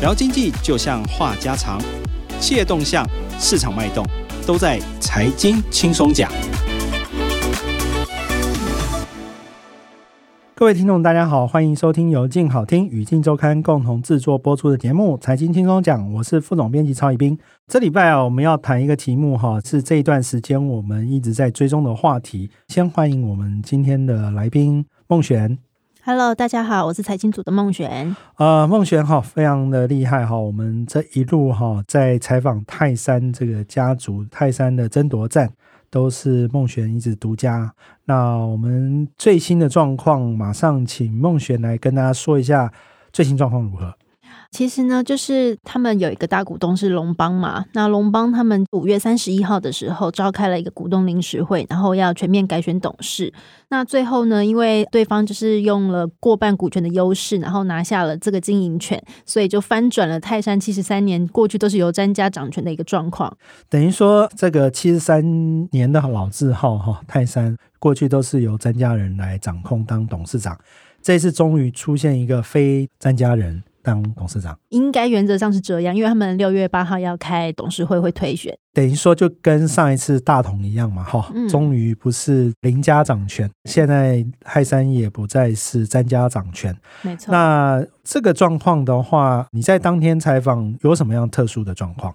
聊经济就像话家常，企业动向、市场脉动，都在财经轻松讲。各位听众，大家好，欢迎收听由静好听与镜周刊共同制作播出的节目《财经轻松讲》，我是副总编辑曹以斌。这礼拜啊，我们要谈一个题目哈，是这一段时间我们一直在追踪的话题。先欢迎我们今天的来宾孟璇。Hello，大家好，我是财经组的孟璇。呃，孟璇哈，非常的厉害哈。我们这一路哈，在采访泰山这个家族，泰山的争夺战，都是孟璇一直独家。那我们最新的状况，马上请孟璇来跟大家说一下最新状况如何。其实呢，就是他们有一个大股东是龙邦嘛。那龙邦他们五月三十一号的时候召开了一个股东临时会，然后要全面改选董事。那最后呢，因为对方就是用了过半股权的优势，然后拿下了这个经营权，所以就翻转了泰山七十三年过去都是由詹家掌权的一个状况。等于说，这个七十三年的老字号哈，泰山过去都是由詹家人来掌控当董事长，这次终于出现一个非詹家人。当董事长应该原则上是这样，因为他们六月八号要开董事会，会推选，等于说就跟上一次大同一样嘛，哈、嗯，终于不是林家掌权，现在泰山也不再是詹家掌权，没错。那这个状况的话，你在当天采访有什么样特殊的状况？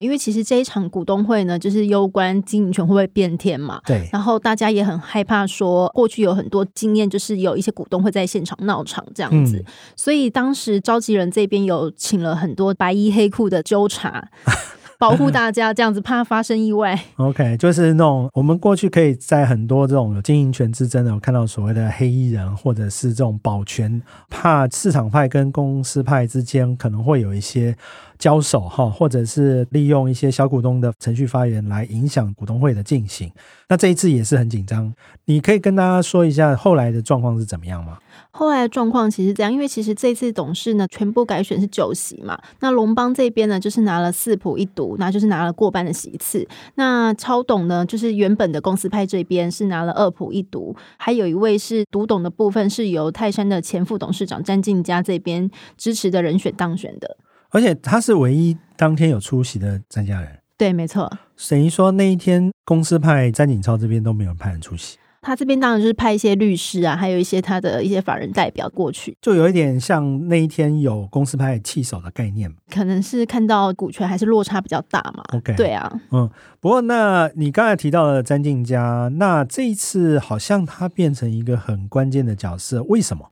因为其实这一场股东会呢，就是攸关经营权会不会变天嘛。对。然后大家也很害怕说，过去有很多经验，就是有一些股东会在现场闹场这样子。嗯、所以当时召集人这边有请了很多白衣黑裤的纠察，保护大家，这样子怕发生意外。OK，就是那种我们过去可以在很多这种有经营权之争的，有看到所谓的黑衣人，或者是这种保全，怕市场派跟公司派之间可能会有一些。交手哈，或者是利用一些小股东的程序发言来影响股东会的进行。那这一次也是很紧张，你可以跟大家说一下后来的状况是怎么样吗？后来的状况其实这样，因为其实这次董事呢全部改选是九席嘛，那龙邦这边呢就是拿了四普一独，那就是拿了过半的席次。那超董呢就是原本的公司派这边是拿了二普一独，还有一位是独董的部分是由泰山的前副董事长詹进家这边支持的人选当选的。而且他是唯一当天有出席的詹家人，对，没错。等于说那一天公司派詹景超这边都没有派人出席，他这边当然就是派一些律师啊，还有一些他的一些法人代表过去，就有一点像那一天有公司派弃守的概念，可能是看到股权还是落差比较大嘛。OK，对啊，嗯。不过那你刚才提到了詹静佳，那这一次好像他变成一个很关键的角色，为什么？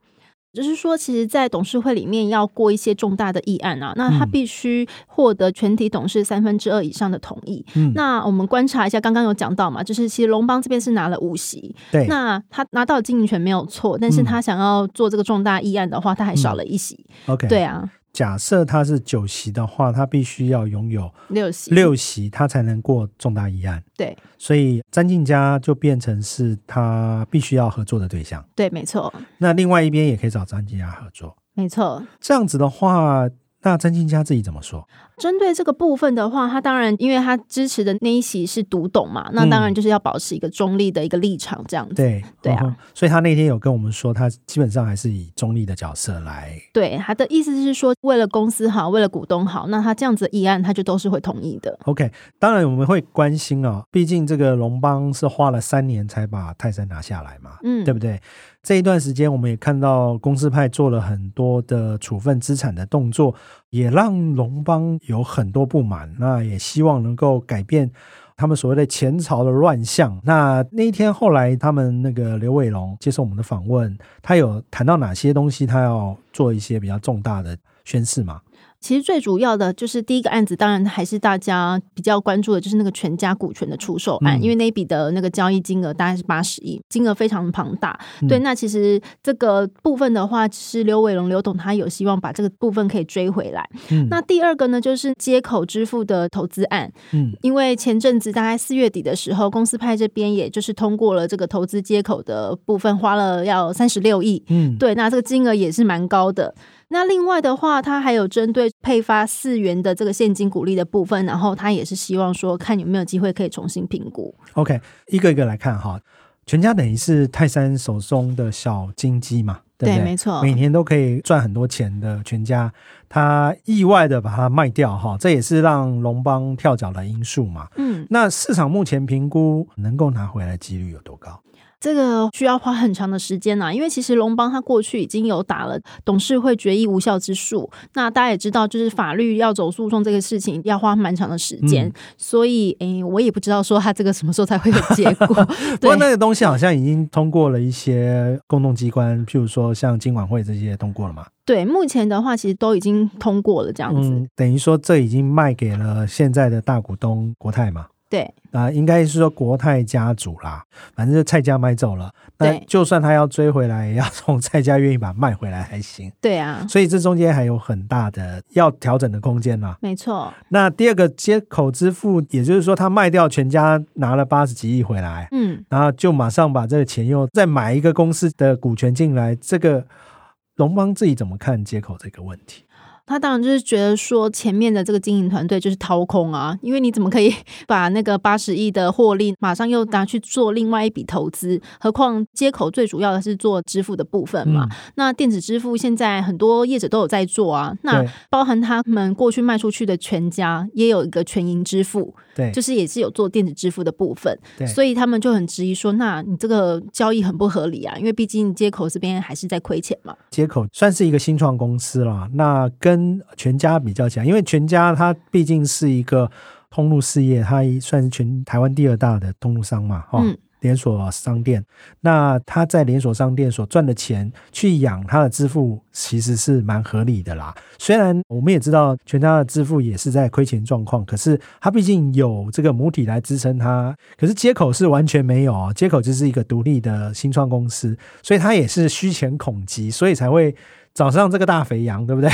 就是说，其实，在董事会里面要过一些重大的议案啊，那他必须获得全体董事三分之二以上的同意。嗯，那我们观察一下，刚刚有讲到嘛，就是其实龙邦这边是拿了五席，对，那他拿到经营权没有错，但是他想要做这个重大议案的话，他还少了一席。嗯，OK，对啊。假设他是九席的话，他必须要拥有六席，六席他才能过重大议案。对，所以詹静佳就变成是他必须要合作的对象。对，没错。那另外一边也可以找詹静佳合作。没错。这样子的话。那詹进家自己怎么说？针对这个部分的话，他当然因为他支持的那一席是独董嘛，那当然就是要保持一个中立的一个立场，这样子。对对啊、嗯，所以他那天有跟我们说，他基本上还是以中立的角色来。对，他的意思是说，为了公司好，为了股东好，那他这样子的议案，他就都是会同意的。OK，当然我们会关心啊、哦，毕竟这个龙邦是花了三年才把泰山拿下来嘛，嗯，对不对？这一段时间，我们也看到公司派做了很多的处分资产的动作，也让龙邦有很多不满。那也希望能够改变他们所谓的前朝的乱象。那那一天后来，他们那个刘伟龙接受我们的访问，他有谈到哪些东西，他要做一些比较重大的宣誓吗？其实最主要的就是第一个案子，当然还是大家比较关注的，就是那个全家股权的出售案，嗯、因为那一笔的那个交易金额大概是八十亿，金额非常庞大。嗯、对，那其实这个部分的话，是刘伟龙刘董他有希望把这个部分可以追回来。嗯、那第二个呢，就是接口支付的投资案。嗯，因为前阵子大概四月底的时候，公司派这边也就是通过了这个投资接口的部分，花了要三十六亿。嗯，对，那这个金额也是蛮高的。那另外的话，他还有针对配发四元的这个现金股利的部分，然后他也是希望说，看有没有机会可以重新评估。OK，一个一个来看哈，全家等于是泰山手中的小金鸡嘛，对不对？没错，每年都可以赚很多钱的全家，他意外的把它卖掉哈，这也是让龙邦跳脚的因素嘛。嗯，那市场目前评估能够拿回来几率有多高？这个需要花很长的时间呐、啊，因为其实龙邦他过去已经有打了董事会决议无效之诉，那大家也知道，就是法律要走诉讼这个事情要花蛮长的时间，嗯、所以诶，我也不知道说他这个什么时候才会有结果。不过那个东西好像已经通过了一些公动机关，譬如说像金管会这些通过了嘛？对，目前的话其实都已经通过了，这样子、嗯，等于说这已经卖给了现在的大股东国泰嘛？对啊，应该是说国泰家族啦，反正就蔡家买走了。那就算他要追回来，也要从蔡家愿意把它卖回来还行。对啊，所以这中间还有很大的要调整的空间啦。没错。那第二个接口支付，也就是说他卖掉全家拿了八十几亿回来，嗯，然后就马上把这个钱又再买一个公司的股权进来，这个龙邦自己怎么看接口这个问题？他当然就是觉得说，前面的这个经营团队就是掏空啊，因为你怎么可以 把那个八十亿的获利马上又拿去做另外一笔投资？何况接口最主要的是做支付的部分嘛。嗯、那电子支付现在很多业者都有在做啊，那包含他们过去卖出去的全家也有一个全银支付，对，就是也是有做电子支付的部分，对，所以他们就很质疑说，那你这个交易很不合理啊，因为毕竟接口这边还是在亏钱嘛。接口算是一个新创公司啦，那跟跟全家比较起来，因为全家它毕竟是一个通路事业，它算是全台湾第二大的通路商嘛，哈、嗯，连锁商店。那他在连锁商店所赚的钱去养他的支付，其实是蛮合理的啦。虽然我们也知道全家的支付也是在亏钱状况，可是他毕竟有这个母体来支撑他。可是接口是完全没有啊，接口就是一个独立的新创公司，所以它也是虚钱恐急，所以才会。早上这个大肥羊，对不对？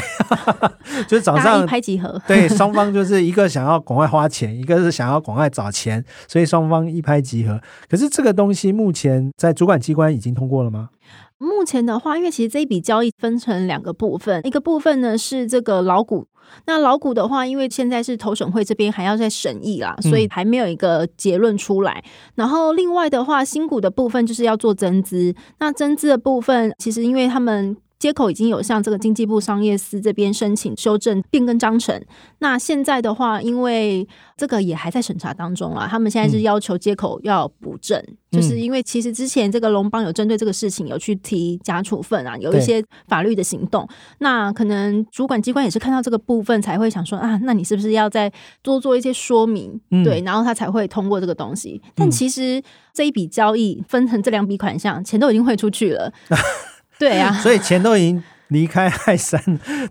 就是早上一拍即合，对，双方就是一个想要赶快花钱，一个是想要赶快找钱，所以双方一拍即合。可是这个东西目前在主管机关已经通过了吗？目前的话，因为其实这一笔交易分成两个部分，一个部分呢是这个老股，那老股的话，因为现在是投审会这边还要再审议啦，所以还没有一个结论出来。嗯、然后另外的话，新股的部分就是要做增资，那增资的部分其实因为他们。街口已经有向这个经济部商业司这边申请修正变更章程，那现在的话，因为这个也还在审查当中啊，他们现在是要求接口要补正，嗯、就是因为其实之前这个龙邦有针对这个事情有去提假处分啊，有一些法律的行动，那可能主管机关也是看到这个部分才会想说啊，那你是不是要再多做一些说明，嗯、对，然后他才会通过这个东西。但其实这一笔交易分成这两笔款项，钱都已经汇出去了。对呀、啊，所以钱都已经离开泰山，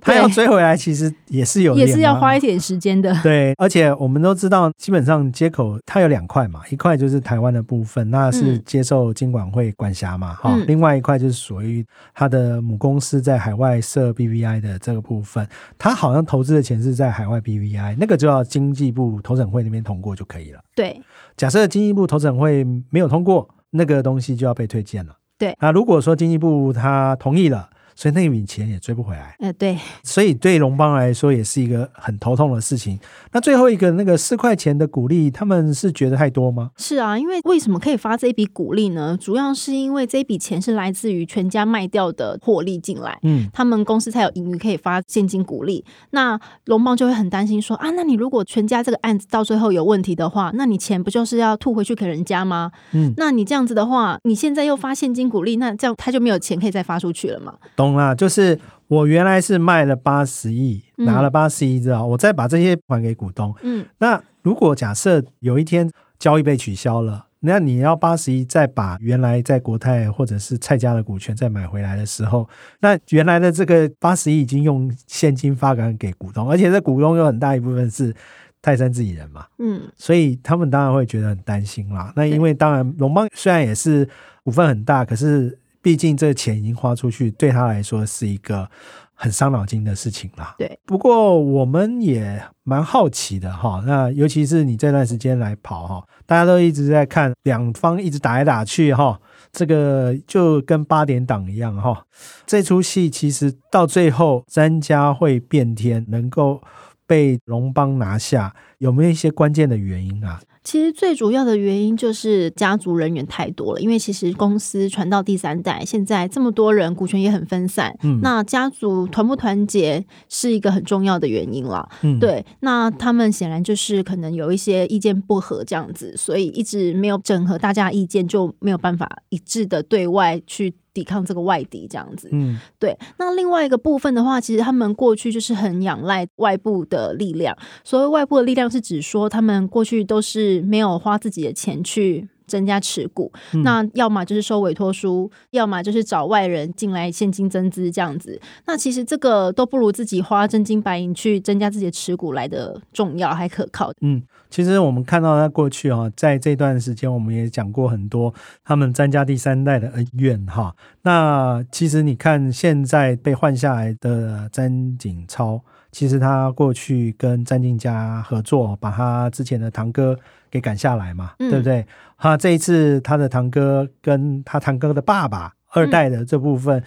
他要追回来，其实也是有，也是要花一点时间的。对，而且我们都知道，基本上接口它有两块嘛，一块就是台湾的部分，那是接受金管会管辖嘛，哈、嗯。另外一块就是属于它的母公司在海外设 BVI 的这个部分，它好像投资的钱是在海外 BVI，那个就要经济部投审会那边通过就可以了。对，假设经济部投审会没有通过，那个东西就要被推荐了。对，那如果说经济部他同意了，所以那笔钱也追不回来。呃，对，所以对龙邦来说也是一个很头痛的事情。那最后一个那个四块钱的股励，他们是觉得太多吗？是啊，因为为什么可以发这一笔股励呢？主要是因为这笔钱是来自于全家卖掉的获利进来，嗯，他们公司才有盈余可以发现金股励。那龙邦就会很担心说啊，那你如果全家这个案子到最后有问题的话，那你钱不就是要吐回去给人家吗？嗯，那你这样子的话，你现在又发现金股励，那这样他就没有钱可以再发出去了嘛？懂了，就是我原来是卖了八十亿，拿了八十亿之后，我再把这些还给股东。嗯，那如果假设有一天交易被取消了，那你要八十亿再把原来在国泰或者是蔡家的股权再买回来的时候，那原来的这个八十亿已经用现金发给给股东，而且这股东有很大一部分是泰山自己人嘛。嗯，所以他们当然会觉得很担心啦。那因为当然龙邦虽然也是股份很大，可是。毕竟这钱已经花出去，对他来说是一个很伤脑筋的事情啦。对，不过我们也蛮好奇的哈。那尤其是你这段时间来跑哈，大家都一直在看两方一直打来打去哈，这个就跟八点档一样哈。这出戏其实到最后，詹家会变天，能够被龙邦拿下，有没有一些关键的原因啊？其实最主要的原因就是家族人员太多了，因为其实公司传到第三代，现在这么多人，股权也很分散。嗯，那家族团不团结是一个很重要的原因了。嗯，对，那他们显然就是可能有一些意见不合这样子，所以一直没有整合大家意见，就没有办法一致的对外去。抵抗这个外敌这样子，嗯，对。那另外一个部分的话，其实他们过去就是很仰赖外部的力量。所谓外部的力量，是指说他们过去都是没有花自己的钱去增加持股，嗯、那要么就是收委托书，要么就是找外人进来现金增资这样子。那其实这个都不如自己花真金白银去增加自己的持股来的重要还可靠。嗯。其实我们看到他过去啊，在这段时间，我们也讲过很多他们詹家第三代的恩怨哈。那其实你看，现在被换下来的詹景超，其实他过去跟詹静家合作，把他之前的堂哥给赶下来嘛，嗯、对不对？他这一次他的堂哥跟他堂哥的爸爸二代的这部分，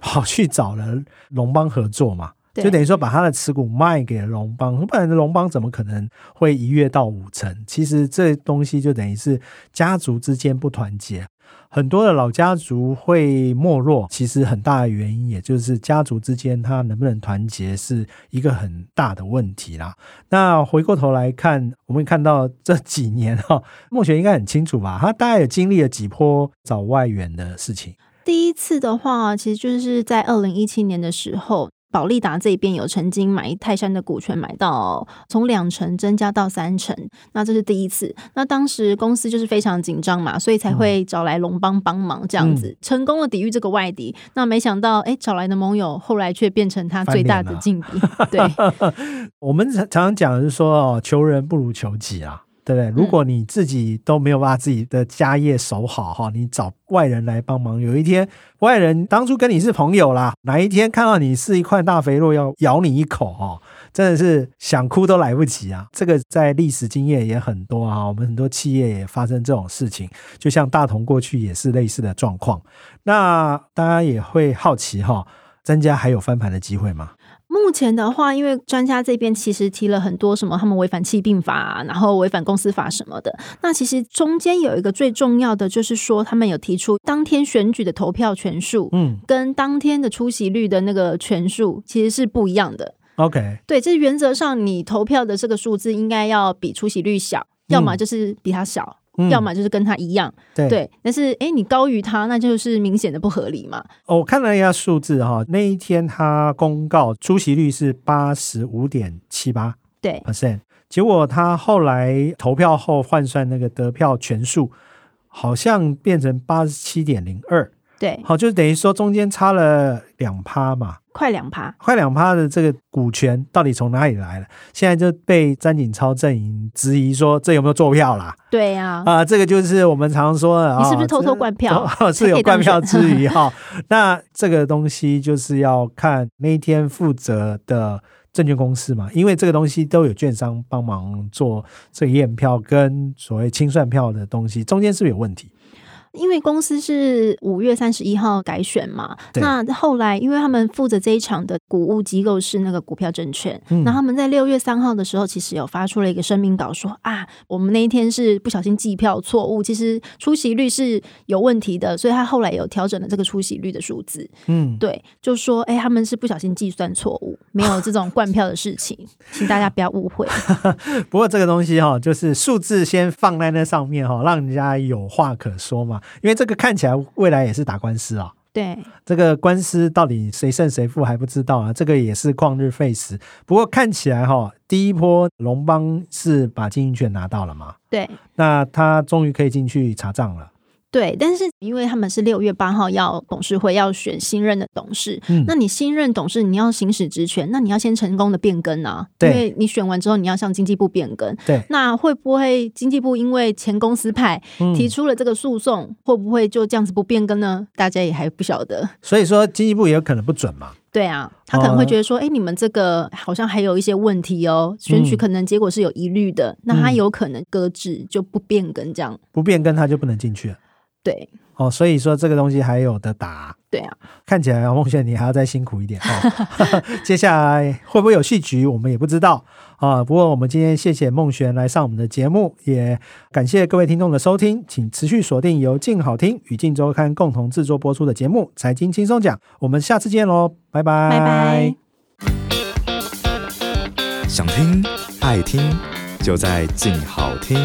跑去找了龙邦合作嘛。就等于说把他的持股卖给了龙邦，不然的龙邦怎么可能会一跃到五成？其实这东西就等于是家族之间不团结，很多的老家族会没落。其实很大的原因，也就是家族之间他能不能团结是一个很大的问题啦。那回过头来看，我们看到这几年哈，默璇应该很清楚吧？他大概也经历了几波找外援的事情。第一次的话，其实就是在二零一七年的时候。保利达这边有曾经买泰山的股权，买到从两成增加到三成，那这是第一次。那当时公司就是非常紧张嘛，所以才会找来龙邦帮忙这样子，嗯、成功的抵御这个外敌。那没想到，哎，找来的盟友后来却变成他最大的劲敌。对，我们常常讲的是说哦，求人不如求己啊。对不对？如果你自己都没有把自己的家业守好哈，你找外人来帮忙，有一天外人当初跟你是朋友啦，哪一天看到你是一块大肥肉要咬你一口哦，真的是想哭都来不及啊！这个在历史经验也很多啊，我们很多企业也发生这种事情，就像大同过去也是类似的状况。那大家也会好奇哈，增加还有翻盘的机会吗？目前的话，因为专家这边其实提了很多什么，他们违反企病法，然后违反公司法什么的。那其实中间有一个最重要的，就是说他们有提出当天选举的投票权数，嗯，跟当天的出席率的那个权数其实是不一样的。OK，对，这原则上你投票的这个数字应该要比出席率小，要么就是比它小。要么就是跟他一样，嗯、对，对，但是哎，你高于他，那就是明显的不合理嘛。哦，我看了一下数字哈，那一天他公告出席率是八十五点七八对 percent，结果他后来投票后换算那个得票权数，好像变成八十七点零二。对，好，就等于说中间差了两趴嘛，快两趴，快两趴的这个股权到底从哪里来了？现在就被詹景超阵营质疑说，这有没有做票啦？对呀、啊，啊，这个就是我们常说的，你是不是偷偷灌票？哦、是有灌票之余 哈，那这个东西就是要看那一天负责的证券公司嘛，因为这个东西都有券商帮忙做这个验票跟所谓清算票的东西，中间是不是有问题？因为公司是五月三十一号改选嘛，那后来因为他们负责这一场的股务机构是那个股票证券，那、嗯、他们在六月三号的时候，其实有发出了一个声明稿说，说啊，我们那一天是不小心计票错误，其实出席率是有问题的，所以他后来有调整了这个出席率的数字。嗯，对，就说哎，他们是不小心计算错误，没有这种灌票的事情，请大家不要误会。不过这个东西哈，就是数字先放在那上面哈，让人家有话可说嘛。因为这个看起来未来也是打官司啊，对，这个官司到底谁胜谁负还不知道啊，这个也是旷日费时。不过看起来哈，第一波龙邦是把经营权拿到了嘛，对，那他终于可以进去查账了。对，但是因为他们是六月八号要董事会要选新任的董事，嗯，那你新任董事你要行使职权，那你要先成功的变更啊，对，因为你选完之后你要向经济部变更，对，那会不会经济部因为前公司派提出了这个诉讼，嗯，会不会就这样子不变更呢？大家也还不晓得，所以说经济部也有可能不准嘛。对啊，他可能会觉得说，哎，你们这个好像还有一些问题哦，选举可能结果是有疑虑的，嗯，那他有可能搁置就不变更这样，不变更他就不能进去了。对，哦，所以说这个东西还有的打，对啊，看起来孟轩你还要再辛苦一点哦。接下来会不会有戏局，我们也不知道啊。不过我们今天谢谢孟璇来上我们的节目，也感谢各位听众的收听，请持续锁定由静好听与静周刊共同制作播出的节目《财经轻松讲》，我们下次见喽，拜拜。拜拜。想听爱听，就在静好听。